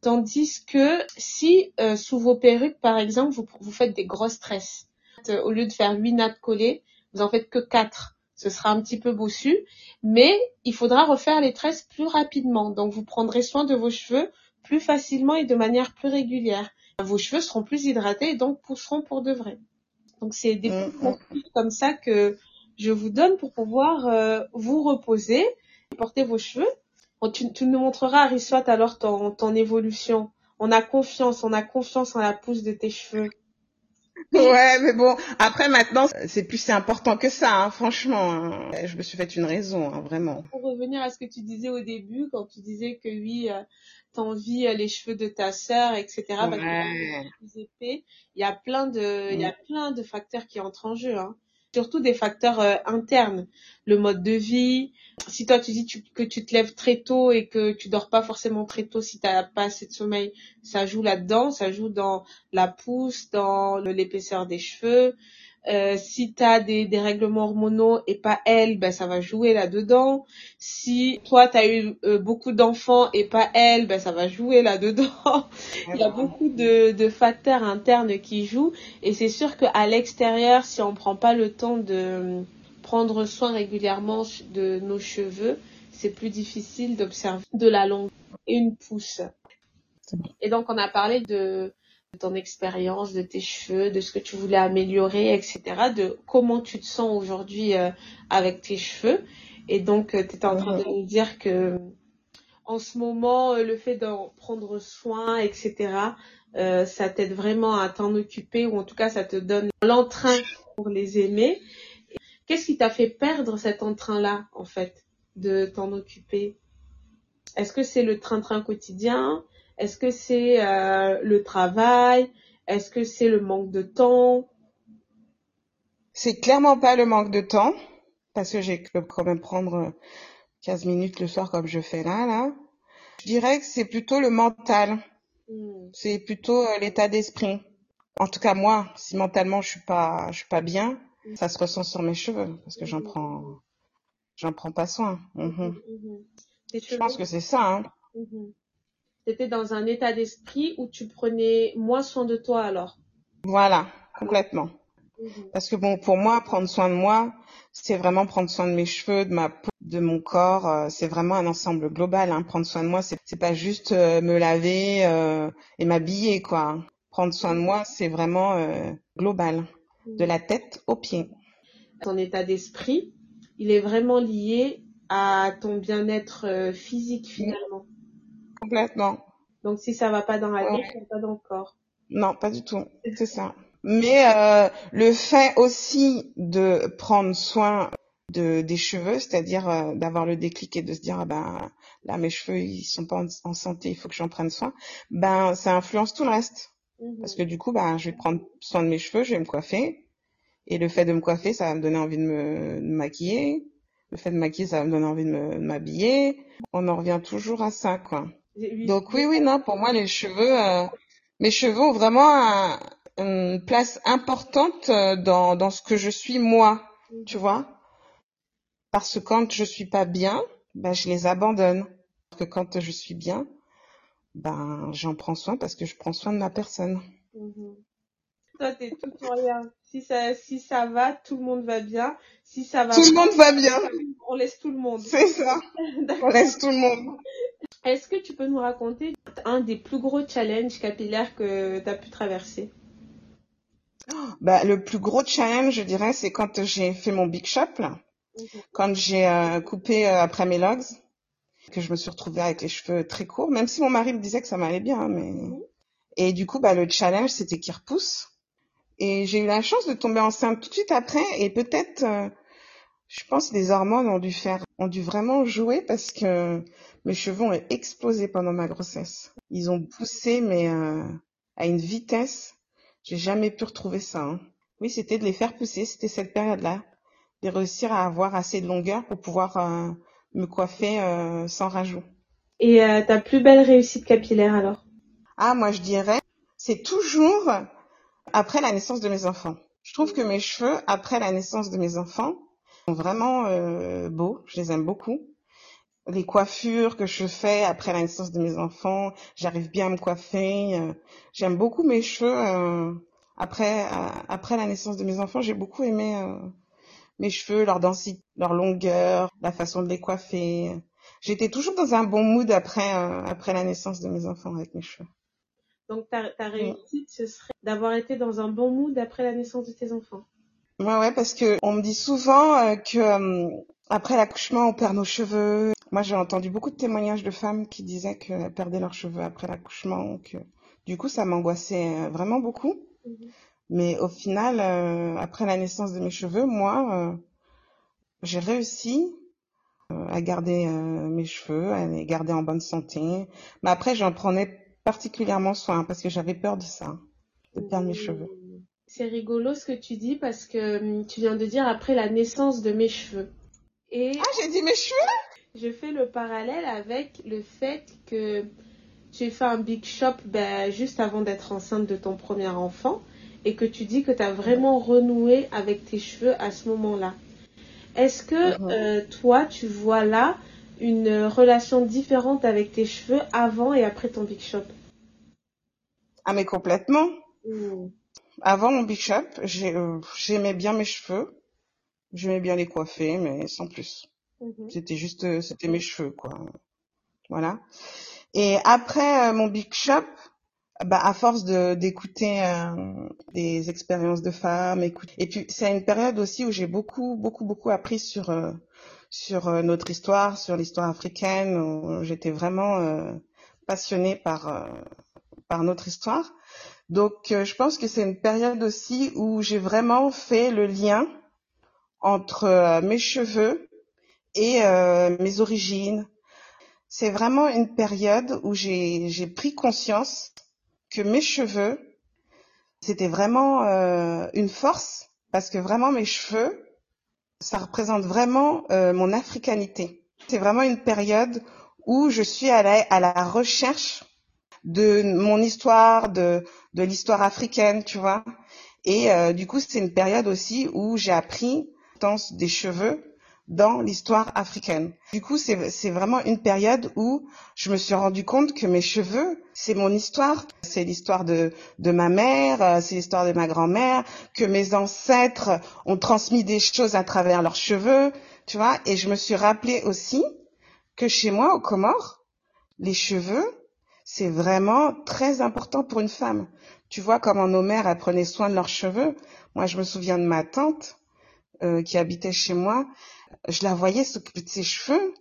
Tandis que si euh, sous vos perruques, par exemple, vous, vous faites des grosses tresses, euh, au lieu de faire huit nattes collées, vous en faites que quatre. Ce sera un petit peu bossu, mais il faudra refaire les tresses plus rapidement. Donc vous prendrez soin de vos cheveux plus facilement et de manière plus régulière. Vos cheveux seront plus hydratés et donc pousseront pour de vrai. Donc c'est des conseils comme ça que je vous donne pour pouvoir euh, vous reposer et porter vos cheveux. Tu, tu nous montreras, Ariswat, alors ton, ton évolution. On a confiance, on a confiance en la pousse de tes cheveux. Ouais, mais bon, après maintenant, c'est plus important que ça, hein, franchement. hein. Je me suis fait une raison, hein, vraiment. Pour revenir à ce que tu disais au début, quand tu disais que oui, euh, t'envies euh, les cheveux de ta sœur, etc. parce que Ouais. plus épais, il y a plein de, il y a Mm. plein de facteurs qui entrent en jeu, hein. Surtout des facteurs euh, internes, le mode de vie. Si toi tu dis que tu te lèves très tôt et que tu dors pas forcément très tôt si t'as pas assez de sommeil, ça joue là-dedans, ça joue dans la pousse, dans l'épaisseur des cheveux. Euh, si tu as des, des règlements hormonaux et pas elle, ben ça va jouer là-dedans. Si toi tu as eu euh, beaucoup d'enfants et pas elle, ben ça va jouer là-dedans. Il y a beaucoup de, de facteurs internes qui jouent et c'est sûr qu'à l'extérieur, si on prend pas le temps de prendre soin régulièrement de nos cheveux, c'est plus difficile d'observer de la longue et une pousse. Et donc on a parlé de ton expérience, de tes cheveux, de ce que tu voulais améliorer, etc., de comment tu te sens aujourd'hui euh, avec tes cheveux. Et donc tu étais en train de nous dire que en ce moment, euh, le fait d'en prendre soin, etc., euh, ça t'aide vraiment à t'en occuper, ou en tout cas, ça te donne l'entrain pour les aimer. Qu'est-ce qui t'a fait perdre cet entrain-là, en fait, de t'en occuper? Est-ce que c'est le train-train quotidien? Est-ce que c'est euh, le travail? Est-ce que c'est le manque de temps? C'est clairement pas le manque de temps, parce que j'ai quand même prendre 15 minutes le soir comme je fais là, là. Je dirais que c'est plutôt le mental. Hmm. C'est plutôt euh, l'état d'esprit. En tout cas, moi, si mentalement je suis pas, je suis pas bien, ça se ressent sur mes cheveux, parce que j'en prends, j'en prends pas soin. Mhm. Je pense que c'est ça, hein. T'étais dans un état d'esprit où tu prenais moins soin de toi alors. Voilà, complètement. Mhm. Parce que bon, pour moi, prendre soin de moi, c'est vraiment prendre soin de mes cheveux, de ma peau, de mon corps. euh, c'est vraiment un ensemble global. Hein. Prendre soin de moi, c'est pas juste euh, me laver euh, et m'habiller, quoi. Prendre soin de moi, c'est vraiment global, de la tête aux pieds. Ton état d'esprit, il est vraiment lié à ton bien-être physique finalement. Complètement. Donc si ça va pas dans la Ouais. tête, ça va pas dans le corps. Non, pas du tout. C'est ça. Mais euh, le fait aussi de prendre soin de des cheveux, c'est-à-dire euh, d'avoir le déclic et de se dire ah ben là mes cheveux ils sont pas en, en santé, il faut que j'en prenne soin. Ben ça influence tout le reste Mhm. parce que du coup ben je vais prendre soin de mes cheveux, je vais me coiffer et le fait de me coiffer ça va me donner envie de me, de maquiller. Le fait de me maquiller ça va me donner envie de m'habiller. On en revient toujours à ça quoi. Donc oui, oui, non, pour moi, les cheveux, euh, mes cheveux ont vraiment un- une place importante euh, dans, dans ce que je suis moi, tu vois. Parce que quand je suis pas bien, ben, je les abandonne. Alors que quand je suis bien, ben, j'en prends soin parce que je prends soin de ma personne. Mhm. Toi, t'es tout pour rien. Si ça, si ça va, tout le monde va bien. Si ça va Tout le monde va bien, on laisse tout le monde. c'est ça. On laisse tout le monde. Est-ce que tu peux nous raconter un des plus gros challenges capillaires que tu as pu traverser? Bah, le plus gros challenge, je dirais, c'est quand j'ai fait mon big shop, là. Quand j'ai euh, coupé euh, après mes logs, que je me suis retrouvée avec les cheveux très courts, même si mon mari me disait que ça m'allait bien, mais et du coup bah le challenge c'était qu'il repousse. Et j'ai eu la chance de tomber enceinte tout de suite après et peut-être euh, je pense que les hormones ont dû faire ont dû vraiment jouer parce que mes cheveux ont explosé pendant ma grossesse. Ils ont poussé mais à une vitesse, j'ai jamais pu retrouver ça. Hein. Oui, c'était de les faire pousser, c'était cette période-là, de réussir à avoir assez de longueur pour pouvoir euh, me coiffer euh, sans rajout. Et euh, ta plus belle réussite capillaire alors? Ah, moi je dirais, c'est toujours après la naissance de mes enfants. Je trouve que mes cheveux, après la naissance de mes enfants, sont vraiment beaux, je les aime beaucoup. Les coiffures que je fais après la naissance de mes enfants, j'arrive bien à me coiffer. J'aime beaucoup mes cheveux après, euh, après la naissance de mes enfants, j'ai beaucoup aimé euh, mes cheveux, leur densité, leur longueur, la façon de les coiffer. J'étais toujours dans un bon mood après, euh, après la naissance de mes enfants avec mes cheveux. Donc ta, ta réussite, ce serait d'avoir été dans un bon mood après la naissance de tes enfants. Ouais, ouais, parce que on me dit souvent que après l'accouchement, on perd nos cheveux. Moi, j'ai entendu beaucoup de témoignages de femmes qui disaient qu'elles perdaient leurs cheveux après l'accouchement. Que... Du coup, ça m'angoissait vraiment beaucoup. Mhm. Mais au final, euh, après la naissance de mes cheveux, moi, euh, j'ai réussi euh, à garder mes cheveux, à les garder en bonne santé. Mais après, j'en prenais particulièrement soin parce que j'avais peur de ça, de perdre mes cheveux. C'est rigolo ce que tu dis parce que hum, tu viens de dire après la naissance de mes cheveux. Et ah, j'ai dit mes cheveux? Je fais le parallèle avec le fait que tu fait un big shop ben, juste avant d'être enceinte de ton premier enfant et que tu dis que tu as vraiment renoué avec tes cheveux à ce moment-là. Est-ce que mhm. euh, toi, tu vois là une relation différente avec tes cheveux avant et après ton big shop? Ah mais complètement. Avant mon big shop, euh, j'aimais bien mes cheveux. J'aimais bien les coiffer, mais sans plus. Mhm. C'était juste, euh, c'était mes cheveux, quoi. Voilà. Et après euh, mon big shop, bah à force de d'écouter euh, des expériences de femmes, écoute, et puis c'est une période aussi où j'ai beaucoup beaucoup beaucoup appris sur euh, sur notre histoire, sur l'histoire africaine. J'étais vraiment passionnée par par notre histoire. Donc je pense que c'est une période aussi où j'ai vraiment fait le lien entre mes cheveux et mes origines, c'est vraiment une période où j'ai pris conscience que mes cheveux, c'était vraiment euh, une force parce que vraiment mes cheveux, ça représente vraiment euh, mon africanité. C'est vraiment une période où je suis à la, à la recherche de mon histoire, de, de l'histoire africaine, tu vois. Et euh, du coup, c'est une période aussi où j'ai appris des cheveux dans l'histoire africaine. Du coup, c'est vraiment une période où je me suis rendu compte que mes cheveux, c'est mon histoire. C'est l'histoire de, de ma mère, euh, c'est l'histoire de ma grand-mère, que mes ancêtres ont transmis des choses à travers leurs cheveux, tu vois. Et je me suis rappelé aussi que chez moi, au Comores, les cheveux, c'est vraiment très important pour une femme. Tu vois comment nos mères elles prenaient soin de leurs cheveux. Moi, je me souviens de ma tante euh, qui habitait chez moi je la voyais s'occuper de ses cheveux.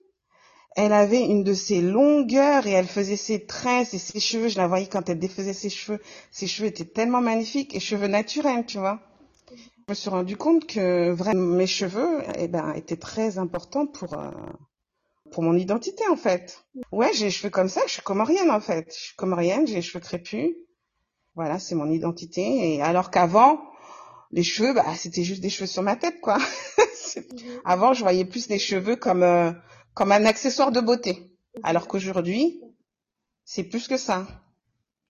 Elle avait une de ses longueurs et elle faisait ses tresses et ses cheveux. Je la voyais quand elle défaisait ses cheveux. Ses cheveux étaient tellement magnifiques et cheveux naturels, tu vois. Je me suis rendu compte que vraiment mes cheveux, eh ben, étaient très importants pour euh, pour mon identité en fait. Ouais, j'ai les cheveux comme ça. Je suis comorienne en fait. Je suis comorienne, j'ai les cheveux crépus. Voilà, c'est mon identité. Et alors qu'avant, les cheveux, bah, c'était juste des cheveux sur ma tête, quoi. Mhm. Avant, je voyais plus les cheveux comme euh, comme un accessoire de beauté, alors qu'aujourd'hui, c'est plus que ça.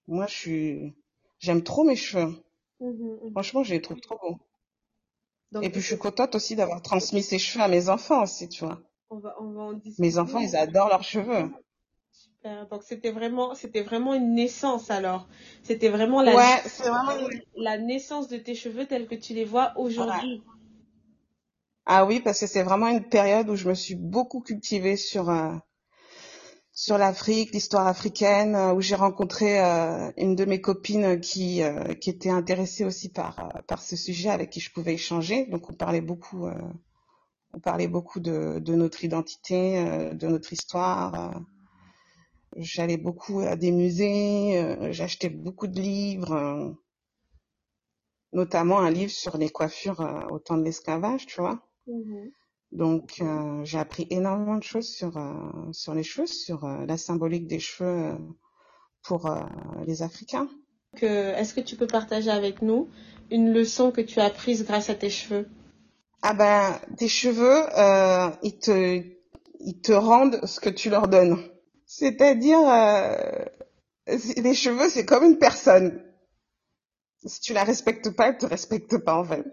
Moi, je suis, j'aime trop mes cheveux. Mhm. Franchement, je les trouve trop beaux. Et puis, je suis contente aussi d'avoir transmis ces cheveux à mes enfants aussi, tu vois. On va, on va en mes enfants, ils adorent leurs cheveux. Donc c'était vraiment, c'était vraiment une naissance alors. C'était vraiment la, la naissance de tes cheveux tels que tu les vois aujourd'hui. Ah oui, parce que c'est vraiment une période où je me suis beaucoup cultivée sur euh, sur l'Afrique, l'histoire africaine, euh, où j'ai rencontré euh, une de mes copines qui qui était intéressée aussi par par ce sujet avec qui je pouvais échanger. Donc on parlait beaucoup On parlait beaucoup de, de notre identité, euh, de notre histoire. J'allais beaucoup à des musées, euh, j'achetais beaucoup de livres, euh, notamment un livre sur les coiffures euh, au temps de l'esclavage, tu vois. Mhm. Donc, euh, j'ai appris énormément de choses sur, euh, sur les cheveux, sur euh, la symbolique des cheveux euh, pour euh, les Africains. Est-ce que tu peux partager avec nous une leçon que tu as apprise grâce à tes cheveux? Ah ben, tes cheveux, euh, ils te, ils te rendent ce que tu leur donnes. C'est-à-dire, euh, les cheveux, c'est comme une personne. Si tu la respectes pas, elle te respecte pas, en fait.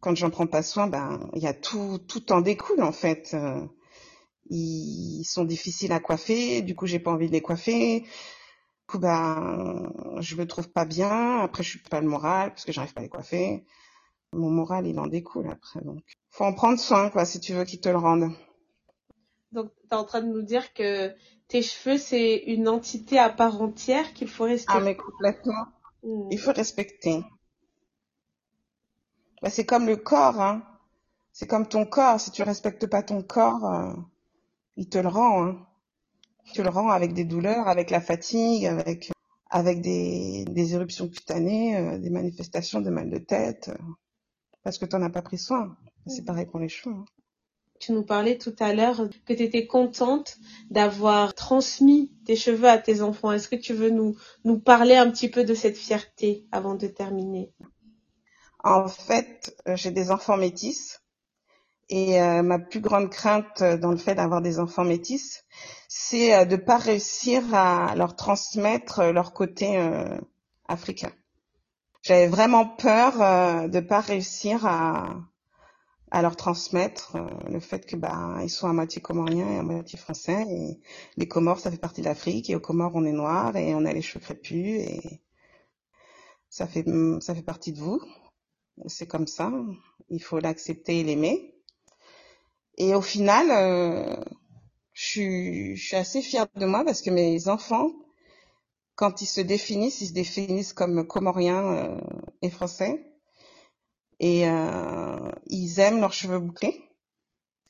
Quand j'en prends pas soin, ben, il y a tout, tout en découle, en fait. Euh, ils sont difficiles à coiffer, du coup, j'ai pas envie de les coiffer. Du coup, ben, je me trouve pas bien. Après, je suis pas le moral parce que j'arrive pas à les coiffer. Mon moral, il en découle après, donc. Faut en prendre soin, quoi, si tu veux qu'ils te le rendent. Donc, tu es en train de nous dire que tes cheveux, c'est une entité à part entière qu'il faut Ah, respecter. mais complètement. Hmm. Il faut respecter. Bah, c'est comme le corps, hein. C'est comme ton corps. Si tu respectes pas ton corps, euh, il te le rend, hein. Il te le rend avec des douleurs, avec la fatigue, avec, avec des, des éruptions cutanées, euh, des manifestations de mal de tête, euh, parce que t'en as pas pris soin. C'est pareil pour les cheveux. hein. Tu nous parlais tout à l'heure que tu étais contente d'avoir transmis tes cheveux à tes enfants. Est-ce que tu veux nous, nous parler un petit peu de cette fierté avant de terminer? En fait, euh, j'ai des enfants métis. Et euh, ma plus grande crainte euh, dans le fait d'avoir des enfants métis, c'est de pas réussir à leur transmettre leur côté euh, africain. J'avais vraiment peur euh, de pas réussir à, à leur transmettre euh, le fait que bah ils sont à moitié comoriens et à moitié français. Et les Comores, ça fait partie de l'Afrique. Et aux Comores, on est noir et on a les cheveux crépus et ça fait ça fait partie de vous. C'est comme ça. Il faut l'accepter et l'aimer. Et au final, euh, je suis, je suis assez fière de moi parce que mes enfants, quand ils se définissent, ils se définissent comme comoriens euh, et français. Et euh, ils aiment leurs cheveux bouclés.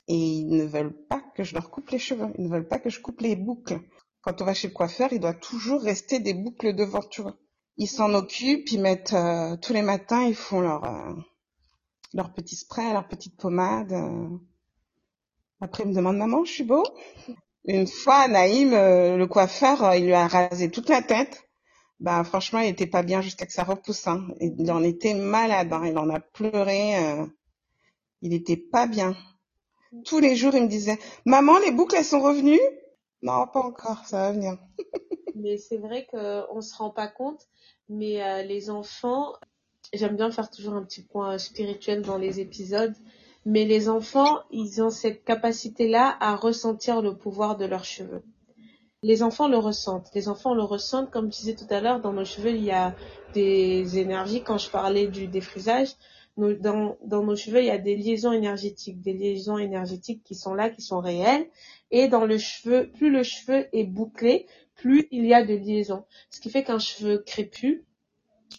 Et ils ne veulent pas que je leur coupe les cheveux. Ils ne veulent pas que je coupe les boucles. Quand on va chez le coiffeur, il doit toujours rester des boucles devant, tu vois. Ils s'en occupent, ils mettent euh, tous les matins, ils font leur euh, leur petit spray, leur petite pommade. euh. Après, il me demande, maman, je suis beau? Une fois, Naïm, euh, le coiffeur, euh, il lui a rasé toute la tête. Bah, franchement, il était pas bien jusqu'à que ça repousse. Hein. Il en était malade. Hein. Il en a pleuré. euh, Il était pas bien. Tous les jours, il me disait, maman, les boucles, elles sont revenues? Non, pas encore. Ça va venir. Mais c'est vrai qu'on se rend pas compte, mais euh, les enfants, j'aime bien faire toujours un petit point spirituel dans les épisodes, mais les enfants, ils ont cette capacité-là à ressentir le pouvoir de leurs cheveux. Les enfants le ressentent. Les enfants le ressentent, comme je disais tout à l'heure, dans nos cheveux, il y a des énergies. Quand je parlais du défrisage, dans nos cheveux, il y a des liaisons énergétiques, des liaisons énergétiques qui sont là, qui sont réelles. Et dans le cheveu, plus le cheveu est bouclé, plus il y a de liaisons. Ce qui fait qu'un cheveu crépus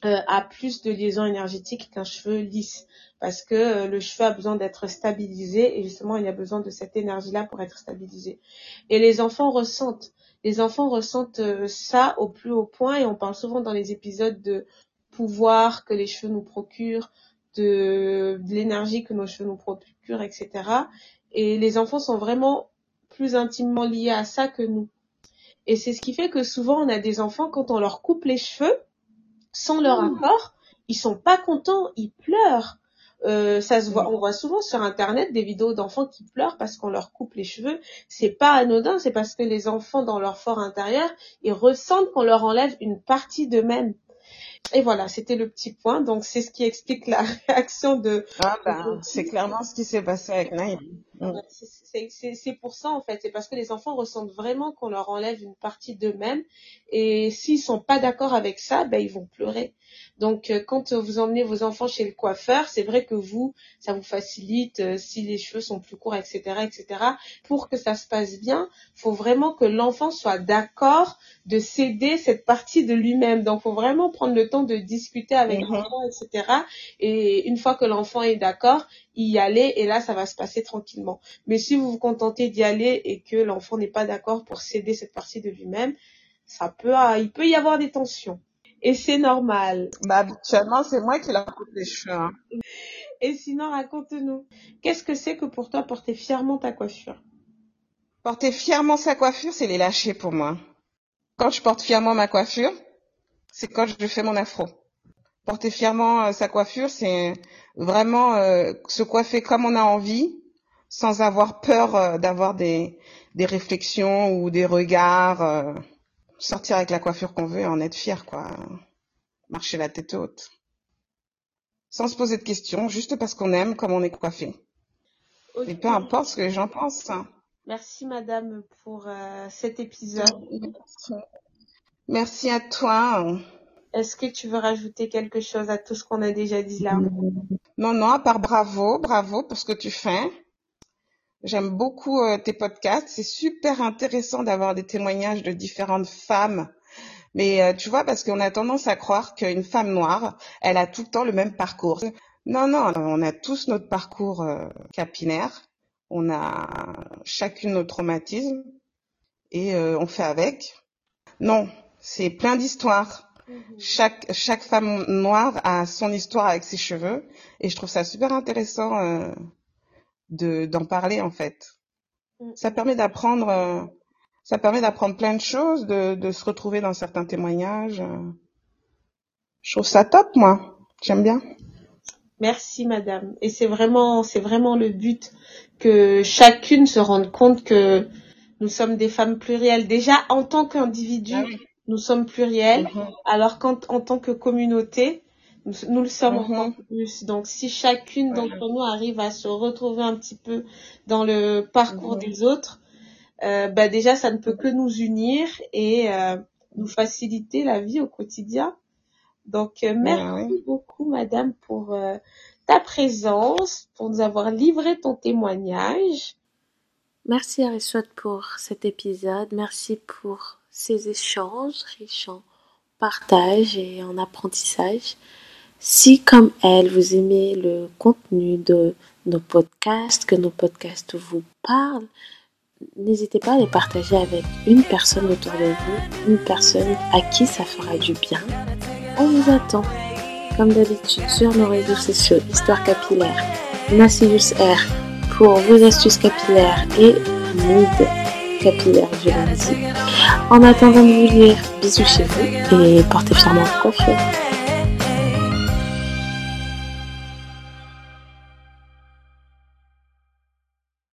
euh, a plus de liaisons énergétiques qu'un cheveu lisse. Parce que euh, le cheveu a besoin d'être stabilisé et justement il a besoin de cette énergie-là pour être stabilisé. Et les enfants ressentent. Les enfants ressentent euh, ça au plus haut point et on parle souvent dans les épisodes de pouvoir que les cheveux nous procurent, de, de l'énergie que nos cheveux nous procurent, etc. Et les enfants sont vraiment plus intimement liés à ça que nous. Et c'est ce qui fait que souvent on a des enfants quand on leur coupe les cheveux sans leur accord, ils sont pas contents, ils pleurent. Euh, ça se voit, on voit souvent sur internet des vidéos d'enfants qui pleurent parce qu'on leur coupe les cheveux. C'est pas anodin, c'est parce que les enfants dans leur fort intérieur, ils ressentent qu'on leur enlève une partie d'eux-mêmes. Et voilà, c'était le petit point. Donc c'est ce qui explique la réaction de Ah ben, c'est clairement ce qui s'est passé avec Naïm. Mm. C'est- pour ça en fait, c'est parce que les enfants ressentent vraiment qu'on leur enlève une partie d'eux-mêmes et s'ils sont pas d'accord avec ça, ben ils vont pleurer. Donc euh, quand vous emmenez vos enfants chez le coiffeur, c'est vrai que vous, ça vous facilite euh, si les cheveux sont plus courts, etc., etc. Pour que ça se passe bien, faut vraiment que l'enfant soit d'accord de céder cette partie de lui-même. Donc faut vraiment prendre le temps de discuter avec l'enfant, etc. Et une fois que l'enfant est d'accord, y aller et là ça va se passer tranquillement. Mais si vous vous contentez d'y aller et que l'enfant n'est pas d'accord pour céder cette partie de lui-même, ça peut, il peut y avoir des tensions. Et c'est normal. Bah, habituellement, c'est moi qui leur coupe les cheveux. Hein. Et sinon, raconte-nous, qu'est-ce que c'est que pour toi porter fièrement ta coiffure? Porter fièrement sa coiffure, c'est les lâcher pour moi. Quand je porte fièrement ma coiffure, c'est quand je fais mon afro. Porter fièrement euh, sa coiffure, c'est vraiment euh, se coiffer comme on a envie, sans avoir peur euh, d'avoir des, des réflexions ou des regards. sortir avec la coiffure qu'on veut et en être fier, quoi. Marcher la tête haute. Sans se poser de questions, juste parce qu'on aime comme on est coiffé. Et peu importe ce que les gens pensent. Hein. Merci madame pour cet épisode. Merci à toi. Est-ce que tu veux rajouter quelque chose à tout ce qu'on a déjà dit là? Non, non, à part bravo, bravo pour ce que tu fais. J'aime beaucoup euh, tes podcasts. C'est super intéressant d'avoir des témoignages de différentes femmes. Mais euh, tu vois, parce qu'on a tendance à croire qu'une femme noire, elle a tout le temps le même parcours. Non, non, on a tous notre parcours euh, capillaire. On a chacune nos traumatismes et on fait avec. Non, c'est plein d'histoires. Mhm. Chaque, chaque femme noire a son histoire avec ses cheveux et je trouve ça super intéressant euh, de d'en parler en fait. Mm. Ça permet d'apprendre, euh, ça permet d'apprendre plein de choses, de, de se retrouver dans certains témoignages. Je trouve ça top moi, j'aime bien. Merci madame. Et c'est vraiment, c'est vraiment le but que chacune se rende compte que nous sommes des femmes plurielles. Déjà en tant qu'individu, ah nous sommes pluriels, mhm. alors qu'en en tant que communauté, nous, le sommes encore mhm. plus. Donc, si chacune d'entre nous arrive à se retrouver un petit peu dans le parcours mhm. des autres, euh, bah déjà, ça ne peut que nous unir et euh, nous faciliter la vie au quotidien. Donc, euh, merci beaucoup, Madame, pour euh, ta présence, pour nous avoir livré ton témoignage. Merci Arisot pour cet épisode. Merci pour ces échanges riches en partage et en apprentissage. Si, comme elle, vous aimez le contenu de nos podcasts, que nos podcasts vous parlent, n'hésitez pas à les partager avec une personne autour de vous, une personne à qui ça fera du bien. On vous attend, comme d'habitude, sur nos réseaux sociaux Histoire Capillaire, Massius R pour vos astuces capillaires et Mood capillaire En attendant de vous lire, bisous chez vous et portez fièrement confiance.